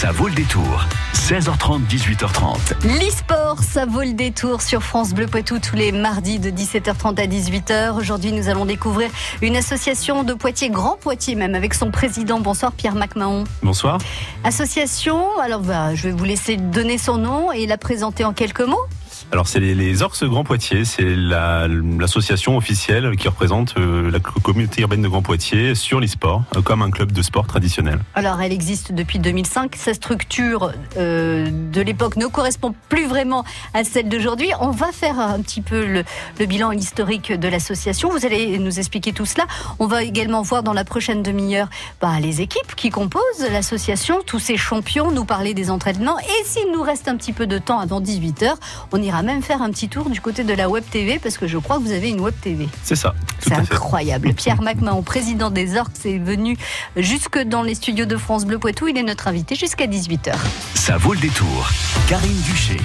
ça vaut le détour. 16h30, 18h30. L'e-sport, ça vaut le détour sur France Bleu Poitou tous les mardis de 17h30 à 18h. Aujourd'hui, nous allons découvrir une association de Poitiers, Grand Poitiers même, avec son président. Bonsoir Pierre Macmahon. Bonsoir. Association, alors bah, je vais vous laisser donner son nom et la présenter en quelques mots. Alors c'est les, les Orcs Grand Poitiers, c'est l'association officielle qui représente euh, la communauté urbaine de Grand Poitiers sur l'e-sport, euh, comme un club de sport traditionnel. Alors elle existe depuis 2005, sa structure euh, de l'époque ne correspond plus vraiment à celle d'aujourd'hui. On va faire un petit peu le, le bilan historique de l'association, vous allez nous expliquer tout cela. On va également voir dans la prochaine demi-heure bah, les équipes qui composent l'association, tous ces champions, nous parler des entraînements et s'il nous reste un petit peu de temps avant 18h, on ira même faire un petit tour du côté de la Web TV parce que je crois que vous avez une Web TV. C'est ça. C'est incroyable. Pierre Macmahon, président des Orcs, est venu jusque dans les studios de France Bleu Poitou. Il est notre invité jusqu'à 18h. Ça vaut le détour. Karine Duché.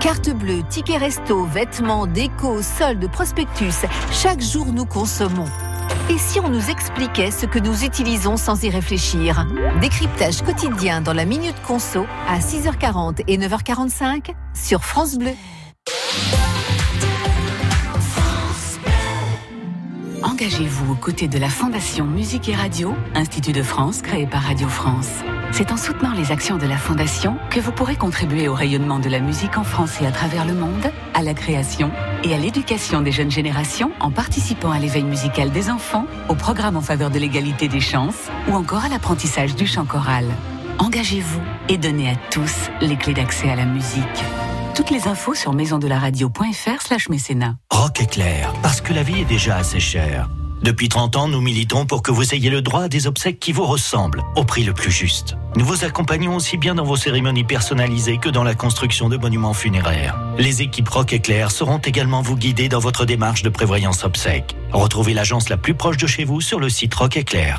Carte bleue, ticket resto, vêtements, déco, soldes, prospectus. Chaque jour, nous consommons. Et si on nous expliquait ce que nous utilisons sans y réfléchir Décryptage quotidien dans la Minute Conso à 6h40 et 9h45 sur France Bleu. Engagez-vous aux côtés de la Fondation Musique et Radio, Institut de France créé par Radio France. C'est en soutenant les actions de la Fondation que vous pourrez contribuer au rayonnement de la musique en France et à travers le monde, à la création et à l'éducation des jeunes générations en participant à l'éveil musical des enfants, au programme en faveur de l'égalité des chances ou encore à l'apprentissage du chant choral. Engagez-vous et donnez à tous les clés d'accès à la musique. Toutes les infos sur maisondelaradio.fr slash mécénat. Rock éclair, parce que la vie est déjà assez chère. Depuis 30 ans, nous militons pour que vous ayez le droit à des obsèques qui vous ressemblent, au prix le plus juste. Nous vous accompagnons aussi bien dans vos cérémonies personnalisées que dans la construction de monuments funéraires. Les équipes Rock Éclair seront également vous guider dans votre démarche de prévoyance obsèques. Retrouvez l'agence la plus proche de chez vous sur le site Rock Éclair.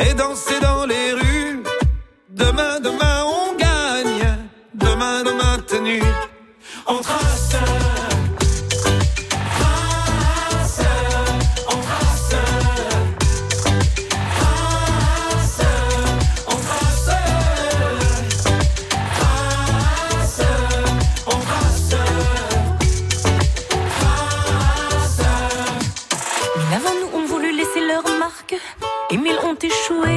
et danser dans les rues. Demain, demain, on gagne. Demain, demain, tenue. On échoué.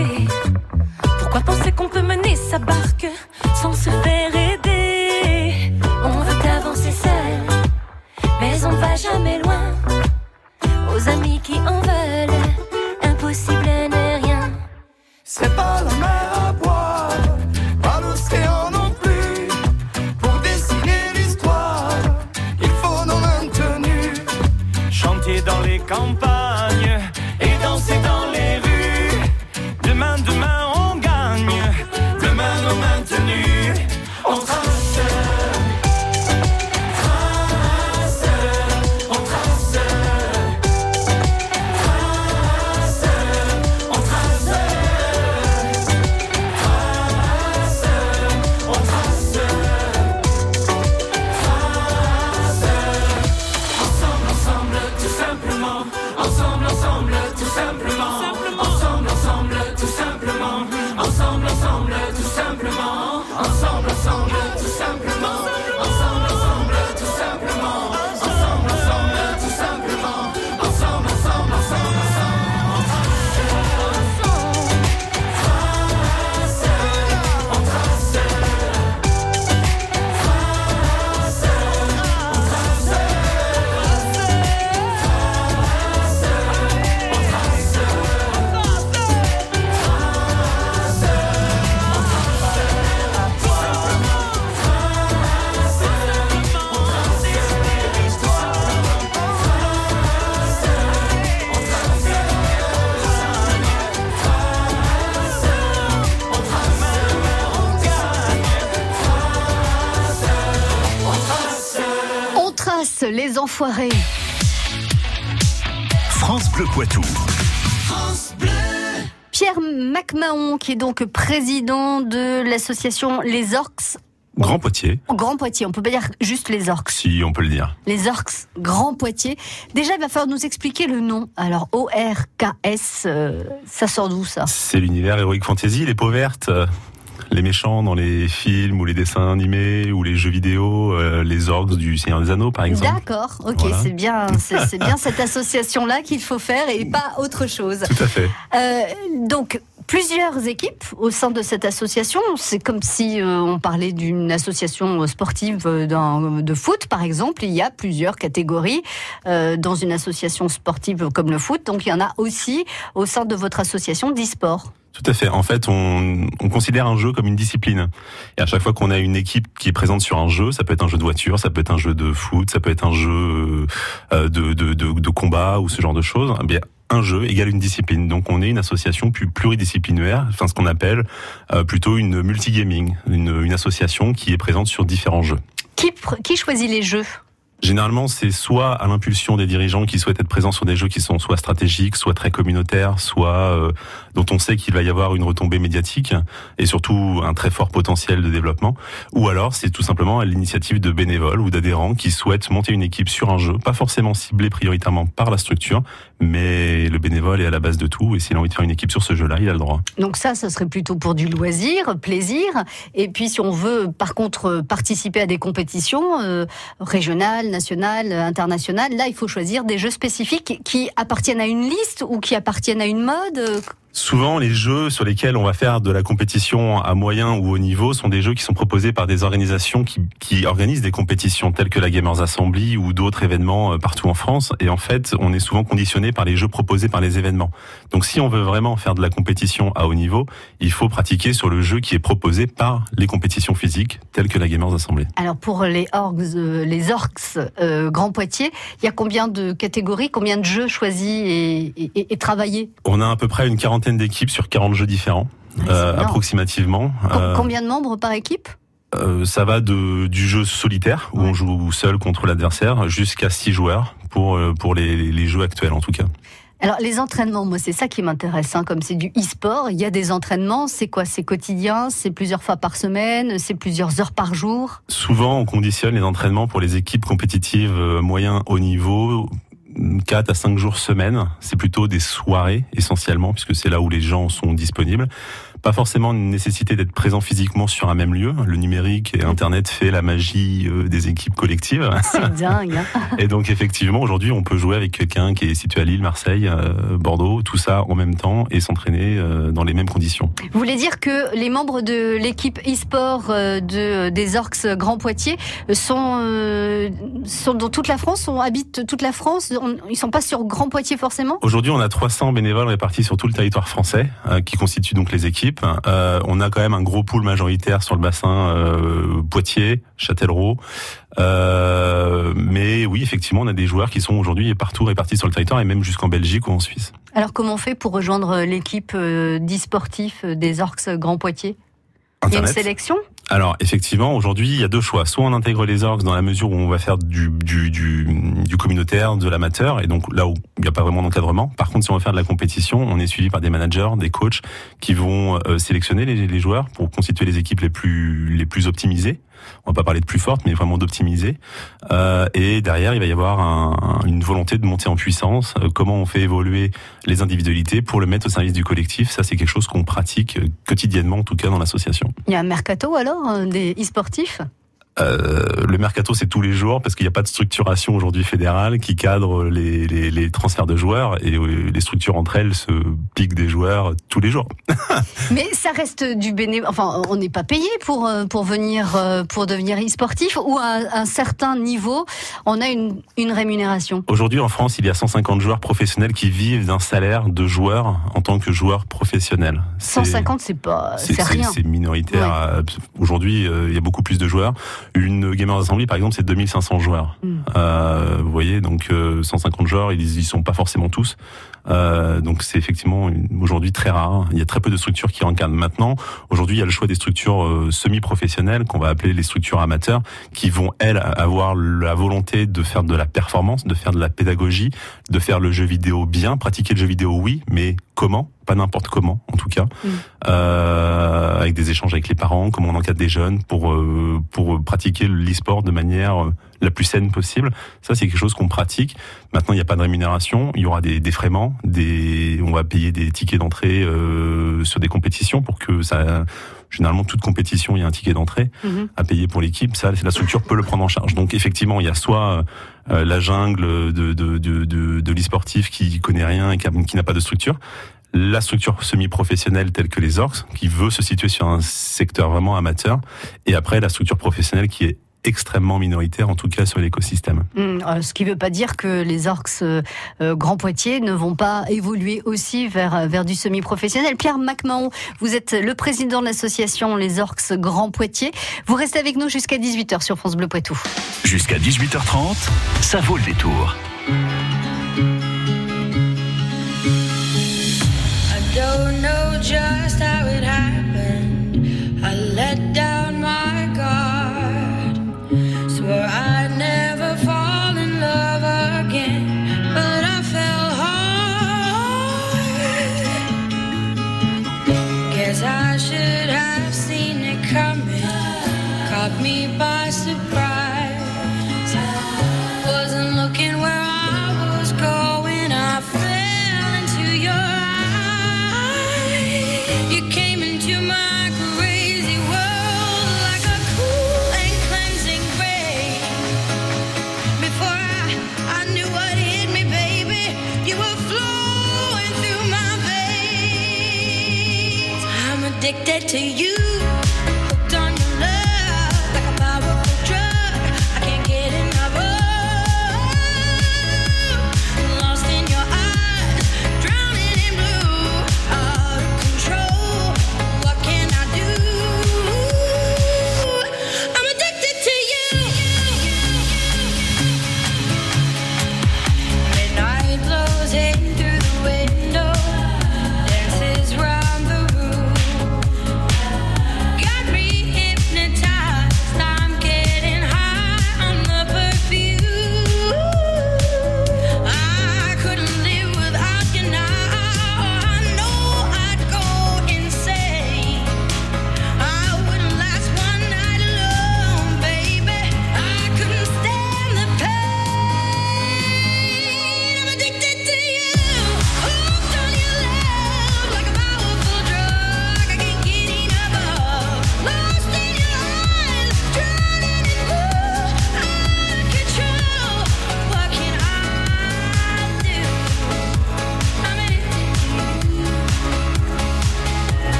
Les enfoirés. France Bleu Poitou. Pierre MacMahon, qui est donc président de l'association Les Orcs. Grand Poitiers, Grand Poitiers, on peut pas dire juste les orcs. si on peut le dire. Les orcs Grand Poitiers. Déjà, il va falloir nous expliquer le nom. Alors, O-R-K-S, euh, ça sort d'où ça? C'est l'univers Heroic Fantasy, les peaux vertes, euh, les méchants dans les films ou les dessins animés ou les jeux vidéo, euh, les orques du Seigneur des Anneaux par exemple. D'accord, ok, Voilà. c'est bien, c'est c'est bien cette association-là qu'il faut faire et pas autre chose. Tout à fait. Euh, donc, plusieurs équipes au sein de cette association. C'est comme si euh, on parlait d'une association sportive euh, d'un- de foot, par exemple. Il y a plusieurs catégories euh, dans une association sportive comme le foot. Donc, il y en a aussi au sein de votre association d'e-sport. Tout à fait. En fait, on, on considère un jeu comme une discipline. Et à chaque fois qu'on a une équipe qui est présente sur un jeu, ça peut être un jeu de voiture, ça peut être un jeu de foot, ça peut être un jeu euh, de, de, de, de combat ou ce genre de choses. Eh bien, un jeu égale une discipline. Donc, on est une association plus pluridisciplinaire, enfin ce qu'on appelle euh, plutôt une multigaming, une, une association qui est présente sur différents jeux. Qui, qui choisit les jeux? Généralement, c'est soit à l'impulsion des dirigeants qui souhaitent être présents sur des jeux qui sont soit stratégiques, soit très communautaires, soit euh, dont on sait qu'il va y avoir une retombée médiatique et surtout un très fort potentiel de développement. Ou alors, c'est tout simplement à l'initiative de bénévoles ou d'adhérents qui souhaitent monter une équipe sur un jeu, pas forcément ciblé prioritairement par la structure, mais le bénévole est à la base de tout et s'il a envie de faire une équipe sur ce jeu-là, il a le droit. Donc ça, ça serait plutôt pour du loisir, plaisir. Et puis si on veut, par contre, participer à des compétitions euh, régionales, nationales, euh, internationales, là, il faut choisir des jeux spécifiques qui appartiennent à une liste ou qui appartiennent à une mode. Souvent, les jeux sur lesquels on va faire de la compétition à moyen ou haut niveau sont des jeux qui sont proposés par des organisations qui, qui organisent des compétitions telles que la Gamers Assembly ou d'autres événements euh, partout en France. Et en fait, on est souvent conditionné par les jeux proposés par les événements. Donc, si on veut vraiment faire de la compétition à haut niveau, il faut pratiquer sur le jeu qui est proposé par les compétitions physiques telles que la Gamers Assembly. Alors pour les orgs, euh, les orcs euh, Grand Poitiers, il y a combien de catégories, combien de jeux choisis et, et- et- et travaillés? On a à peu près une quarantaine d'équipes sur 40 jeux différents, euh, approximativement. Euh, Combien de membres par équipe? Euh, ça va de, du jeu solitaire, où Ouais. on joue seul contre l'adversaire, jusqu'à six joueurs, pour, pour les, les jeux actuels en tout cas. Alors les entraînements, moi c'est ça qui m'intéresse, hein, comme c'est du e-sport, il y a des entraînements, c'est quoi? C'est quotidien, c'est plusieurs fois par semaine, c'est plusieurs heures par jour? Souvent, on conditionne les entraînements pour les équipes compétitives moyen haut niveau 4 à 5 jours semaine. C'est plutôt des soirées essentiellement, puisque c'est là où les gens sont disponibles. Pas forcément une nécessité d'être présent physiquement sur un même lieu. Le numérique et Internet fait la magie euh, des équipes collectives. C'est dingue. hein. Et donc effectivement, aujourd'hui, on peut jouer avec quelqu'un qui est situé à Lille, Marseille, euh, Bordeaux, tout ça en même temps et s'entraîner euh, dans les mêmes conditions. Vous voulez dire que les membres de l'équipe e-sport de, des Orcs Grand Poitiers sont, euh, sont dans toute la France, sont, habitent toute la France, on- ils sont pas sur Grand Poitiers forcément? Aujourd'hui, on a 300 bénévoles répartis sur tout le territoire français, euh, qui constituent donc les équipes. Euh, on a quand même un gros pool majoritaire sur le bassin euh, Poitiers, Châtellerault. Euh, mais oui, effectivement, on a des joueurs qui sont aujourd'hui partout répartis sur le territoire et même jusqu'en Belgique ou en Suisse. Alors comment on fait pour rejoindre l'équipe d'e-sportifs des Orcs Grand Poitiers? Il y a une sélection? Alors effectivement, aujourd'hui, il y a deux choix. Soit on intègre les orgs dans la mesure où on va faire du, du, du, du communautaire, de l'amateur, et donc là où il n'y a pas vraiment d'encadrement. Par contre, si on veut faire de la compétition, on est suivi par des managers, des coachs qui vont euh, sélectionner les, les joueurs pour constituer les équipes les plus les plus optimisées. On va pas parler de plus fortes, mais vraiment d'optimiser. Euh, et derrière, il va y avoir un- une volonté de monter en puissance. Euh, comment on fait évoluer les individualités pour le mettre au service du collectif? Ça, c'est quelque chose qu'on pratique quotidiennement, en tout cas dans l'association. Il y a un mercato alors euh, des e-sportifs? Euh, le mercato, c'est tous les jours parce qu'il n'y a pas de structuration aujourd'hui fédérale qui cadre les, les, les transferts de joueurs et euh, les structures entre elles se piquent des joueurs tous les jours. Mais ça reste du bénévolat. Enfin, on n'est pas payé pour euh, pour venir pour devenir e-sportif ou à un, certain niveau, on a une, une rémunération. Aujourd'hui, en France, il y a 150 joueurs professionnels qui vivent d'un salaire de joueur en tant que joueur professionnel. C'est- 150, c'est pas, C'est rien. c'est minoritaire. Aujourd'hui, il y a beaucoup plus de joueurs. Une Gamers Assembly, par exemple, c'est 2500 joueurs. Mm. Euh, vous voyez, donc euh, 150 joueurs, ils ils sont pas forcément tous. Euh, donc c'est effectivement aujourd'hui très rare. Il y a très peu de structures qui encadrent. Maintenant, aujourd'hui, il y a le choix des structures euh, semi-professionnelles qu'on va appeler les structures amateurs, qui vont elles avoir la volonté de faire de la performance, de faire de la pédagogie, de faire le jeu vidéo bien, pratiquer le jeu vidéo oui, mais comment Pas n'importe comment, en tout cas, Mm. euh, avec des échanges avec les parents, comment on encadre des jeunes pour euh, pour pratiquer l'e-sport de manière euh, la plus saine possible. Ça, c'est quelque chose qu'on pratique. Maintenant, il n'y a pas de rémunération. Il y aura des défraiements, des, on va payer des tickets d'entrée euh, sur des compétitions pour que ça. Généralement, toute compétition, il y a un ticket d'entrée Mhm. à payer pour l'équipe. Ça, la structure peut le prendre en charge. Donc, effectivement, il y a soit euh, la jungle de de de de, de l'e-sportif qui connaît rien et qui n'a pas de structure. La structure semi-professionnelle telle que les orcs, qui veut se situer sur un secteur vraiment amateur, et après la structure professionnelle qui est extrêmement minoritaire, en tout cas sur l'écosystème. Mm, euh, Ce qui ne veut pas dire que les orques euh, euh, Grand Poitiers ne vont pas évoluer aussi vers, vers du semi-professionnel. Pierre MacMahon, vous êtes le président de l'association Les Orques Grand Poitiers. Vous restez avec nous jusqu'à 18h sur France Bleu Poitou. Jusqu'à 18h30, ça vaut le détour.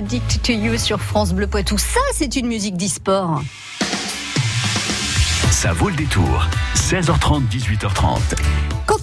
Addict to You sur France Bleu Poitou. Ça, c'est une musique d'e-sport. Ça vaut le détour. 16h30, 18h30.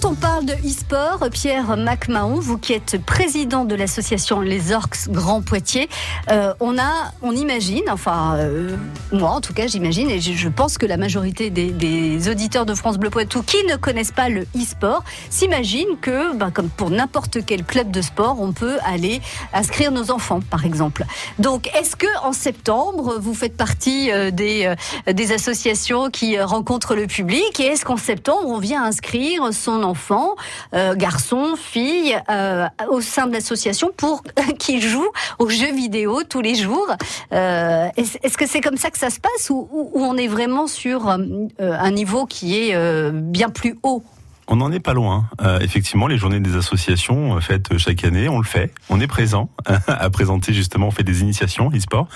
Quand on parle de e-sport, Pierre MacMahon, vous qui êtes président de l'association Les Orcs Grand Poitiers, euh, on a, on imagine, enfin euh, moi en tout cas j'imagine, et je, pense que la majorité des, auditeurs de France Bleu Poitou qui ne connaissent pas le e-sport s'imaginent que, ben, comme pour n'importe quel club de sport, on peut aller inscrire nos enfants, par exemple. Donc, est-ce que en septembre vous faites partie euh, des des associations qui rencontrent le public et est-ce qu'en septembre on vient inscrire son enfant, euh, garçon, fille, euh, au sein de l'association pour qu'il joue aux jeux vidéo tous les jours. Euh, Est-ce que c'est comme ça que ça se passe ou on est vraiment sur euh, un niveau qui est euh, bien plus haut? On n'en est pas loin. Euh, effectivement, les journées des associations euh, faites chaque année, on le fait. On est présent à présenter justement, on fait des initiations e-sport.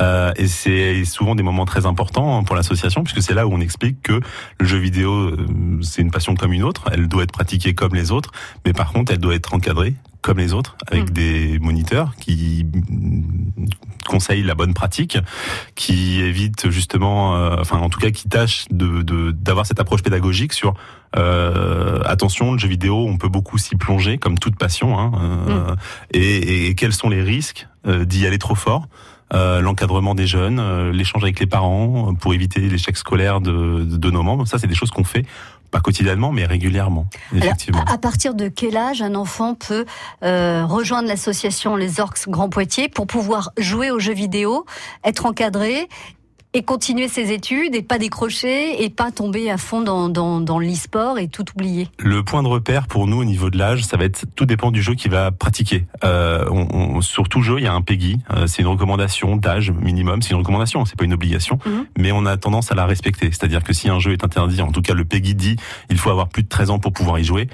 Euh, et c'est souvent des moments très importants pour l'association, puisque c'est là où on explique que le jeu vidéo, euh, c'est une passion comme une autre. Elle doit être pratiquée comme les autres, mais par contre, elle doit être encadrée comme les autres, avec Mm. des moniteurs qui mm, conseillent la bonne pratique, qui évitent justement, euh, enfin en tout cas qui tâchent de de- d'avoir cette approche pédagogique sur euh, attention, le jeu vidéo, on peut beaucoup s'y plonger comme toute passion, hein, euh, et, et quels sont les risques euh, d'y aller trop fort. Euh, l'encadrement des jeunes, euh, l'échange avec les parents euh, pour éviter l'échec scolaire de, de, de nos membres. Ça, c'est des choses qu'on fait pas quotidiennement, mais régulièrement, Alors, effectivement. à partir de quel âge un enfant peut rejoindre l'association Les Orques Grand Poitiers pour pouvoir jouer aux jeux vidéo, être encadré et continuer ses études et pas décrocher et pas tomber à fond dans, dans, dans l'e-sport et tout oublier Le point de repère pour nous au niveau de l'âge, ça va être tout dépend du jeu qu'il va pratiquer. Euh, on, on- sur tout jeu, il y a un PEGI. Euh, c'est une recommandation d'âge minimum. C'est une recommandation, c'est pas une obligation, Mhm. mais on a tendance à la respecter. C'est-à-dire que si un jeu est interdit, en tout cas le PEGI dit, il faut avoir plus de 13 ans pour pouvoir y jouer.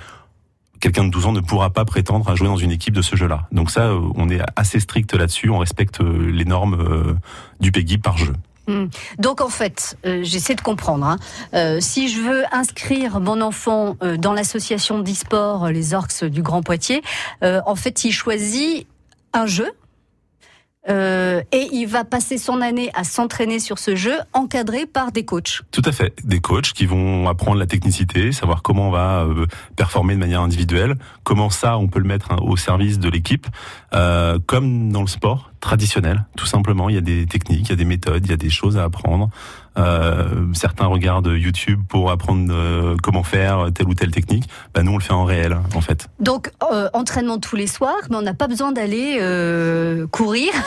Quelqu'un de 12 ans ne pourra pas prétendre à jouer dans une équipe de ce jeu-là. Donc ça, euh, on est assez strict là-dessus. On respecte euh, les normes euh, du PEGI par jeu. Hmm. Donc en fait, euh, j'essaie de comprendre. hein. Euh, si je veux inscrire mon enfant euh, dans l'association d'e-sport Les Orques du Grand Poitiers, en fait, il choisit un jeu. et il va passer son année à s'entraîner sur ce jeu, encadré par des coachs. Tout à fait. Des coachs qui vont apprendre la technicité, savoir comment on va performer de manière individuelle, comment ça on peut le mettre hein, au service de l'équipe, comme dans le sport traditionnel. Tout simplement, il y a des techniques, il y a des méthodes, il y a des choses à apprendre. Euh, certains regardent YouTube pour apprendre euh, comment faire telle ou telle technique. Bah, nous, on le fait en réel, en fait. Donc euh, entraînement tous les soirs, mais on n'a pas besoin d'aller courir.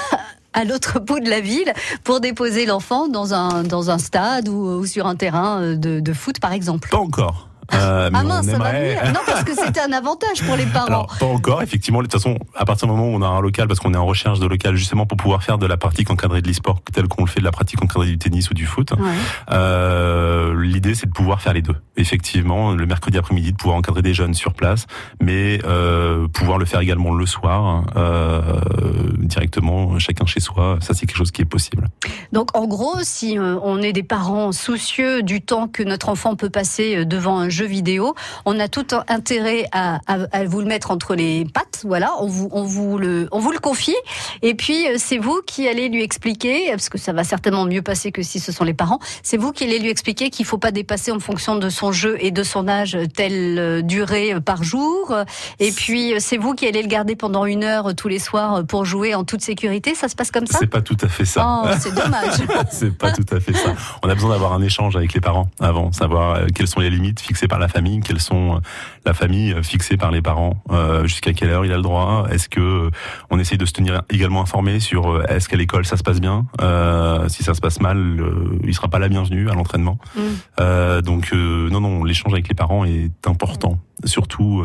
à l'autre bout de la ville pour déposer l'enfant dans un dans un stade ou, ou sur un terrain de, de foot par exemple. Pas encore. Euh, Ah mince, on ça va venir. Non, parce que c'était un avantage pour les parents. Alors, pas encore, effectivement. De toute façon, à partir du moment où on a un local, parce qu'on est en recherche de local justement pour pouvoir faire de la pratique encadrée de l'e-sport tel qu'on le fait de la pratique encadrée du tennis ou du foot, Ouais. euh, l'idée c'est de pouvoir faire les deux. Effectivement, le mercredi après-midi, de pouvoir encadrer des jeunes sur place, mais euh, pouvoir le faire également le soir, euh, directement, chacun chez soi. Ça, c'est quelque chose qui est possible. Donc en gros, si on est des parents soucieux du temps que notre enfant peut passer devant un jeu vidéo, on a tout intérêt à vous le mettre entre les pattes. Voilà, on vous, on vous le, on vous le confie. Et puis euh, c'est vous qui allez lui expliquer, parce que ça va certainement mieux passer que si ce sont les parents. C'est vous qui allez lui expliquer qu'il faut pas dépasser en fonction de son jeu et de son âge telle euh, durée euh, par jour. Et puis euh, c'est vous qui allez le garder pendant une heure euh, tous les soirs euh, pour jouer en toute sécurité. Ça se passe comme ça? C'est pas tout à fait ça. Oh, c'est dommage. c'est pas tout à fait ça. On a besoin d'avoir un échange avec les parents avant, savoir euh, quelles sont les limites fixées par la famille, quelles sont euh, la famille euh, fixée par les parents, euh, jusqu'à quelle heure il a le droit. Est-ce que euh, on essaye de se tenir également informé sur euh, est-ce qu'à l'école ça se passe bien, euh, si ça se passe mal, il sera pas la bienvenue à l'entraînement. Mm. Donc non non, l'échange avec les parents est important, surtout.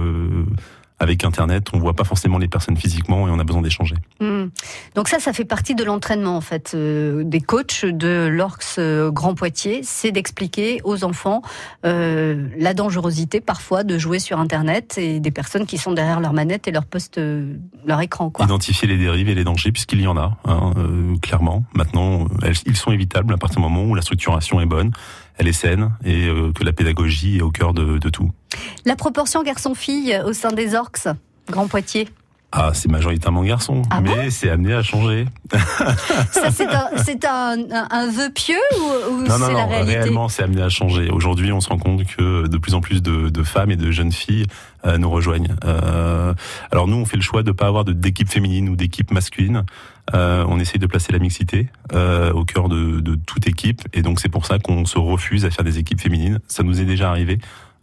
Avec Internet, on voit pas forcément les personnes physiquement et on a besoin d'échanger. Hmm. Donc ça, ça fait partie de l'entraînement en fait euh, des coachs de l'Orcs euh, Grand Poitiers, c'est d'expliquer aux enfants euh, la dangerosité parfois de jouer sur Internet et des personnes qui sont derrière leur manette et leur poste, euh, leur écran quoi. Identifier les dérives et les dangers, puisqu'il y en a, hein, clairement. Maintenant, elles- ils sont évitables à partir du moment où la structuration est bonne, elle est saine et euh, que la pédagogie est au cœur de, de tout. La proportion garçon-fille au sein des Orcs Grand Poitiers, Ah, c'est majoritairement garçon, Ah mais c'est amené à changer. ça c'est un, un, un, un vœu pieux ou, ou Non, non, c'est la réalité réellement, c'est amené à changer. Aujourd'hui, on se rend compte que de plus en plus de, de femmes et de jeunes filles euh, nous rejoignent. Euh, alors nous, on fait le choix de pas avoir d'équipe féminine ou d'équipe masculine. Euh, on essaye de placer la mixité au cœur de, de toute équipe, et donc c'est pour ça qu'on se refuse à faire des équipes féminines. Ça nous est déjà arrivé.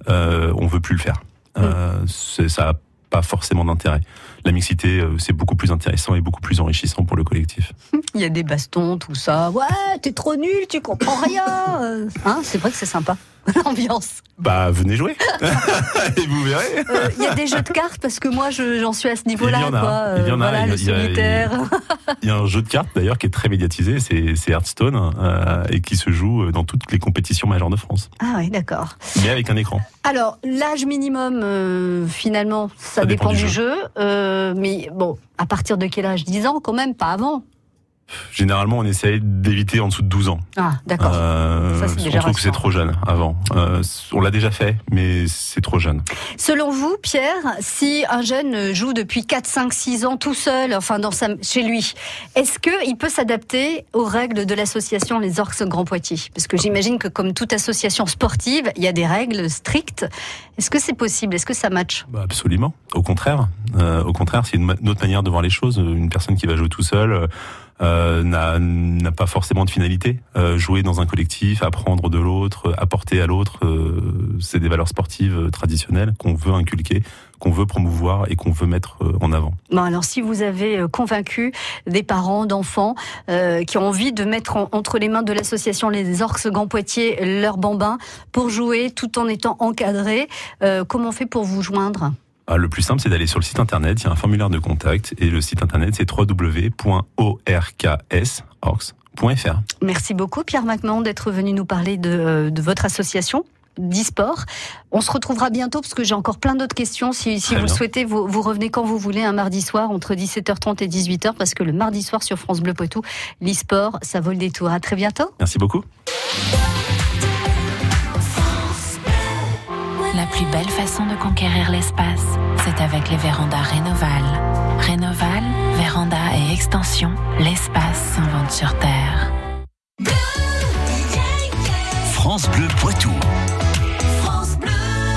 Euh, on veut plus le faire. Euh, c'est- ça a pas forcément d'intérêt. La mixité, euh, c'est beaucoup plus intéressant et beaucoup plus enrichissant pour le collectif. Il y a des bastons, tout ça. Ouais, t'es trop nul, tu comprends rien. Euh, Hein, c'est vrai que c'est sympa. L'ambiance. Bah, venez jouer et vous verrez. Euh, Il y a des jeux de cartes parce que moi je- j'en suis à ce niveau-là. Il y en a. Euh, il y en a, voilà, il y a- il y a- solitaire. Il y a un jeu de cartes d'ailleurs qui est très médiatisé, c'est Hearthstone euh, et qui se joue dans toutes les compétitions majeures de France, Ah oui, d'accord. mais avec un écran. Alors l'âge minimum, euh, finalement, ça, Ça dépend dépend, du jeu. jeu. mais bon, à partir de quel âge? 10 ans quand même, pas avant. Généralement, on essaye d'éviter en dessous de 12 ans. Ah, d'accord. Euh, on trouve que c'est trop jeune avant. Euh, on l'a déjà fait, mais c'est trop jeune. Selon vous, Pierre, si un jeune joue depuis 4, 5, 6 ans tout seul, enfin dans sa, chez lui, est-ce qu'il peut s'adapter aux règles de l'association Les Orques Grand Poitiers? Parce que j'imagine que comme toute association sportive, il y a des règles strictes. Est-ce que c'est possible? Est-ce que ça match Bah, absolument. Au contraire, euh, au contraire, c'est une autre manière de voir les choses. Une personne qui va jouer tout seul euh, n'a n'a pas forcément de finalité. Euh, jouer dans un collectif, apprendre de l'autre, apporter à l'autre, euh, c'est des valeurs sportives euh, traditionnelles qu'on veut inculquer, qu'on veut promouvoir et qu'on veut mettre euh, en avant. Bon, alors si vous avez euh, convaincu des parents d'enfants euh, qui ont envie de mettre en- entre les mains de l'association Les Orques Grand Poitiers leur bambin pour jouer tout en étant encadré, euh, comment on fait pour vous joindre? Ah, le plus simple, c'est d'aller sur le site internet. Il y a un formulaire de contact et le site internet, c'est www.orks.fr. Merci beaucoup Pierre McMahon d'être venu nous parler de, euh, de votre association d'e-sport. On se retrouvera bientôt parce que j'ai encore plein d'autres questions. Si, vous le souhaitez, vous, vous revenez quand vous voulez, un mardi soir entre 17h30 et 18h parce que le mardi soir sur France Bleu Poitou, l'e-sport, ça vaut le détour. À très bientôt. Merci beaucoup. Plus belle façon de conquérir l'espace, c'est avec les vérandas Rénoval. Rénoval, véranda et extension, l'espace s'invente sur Terre. France Bleu Poitou.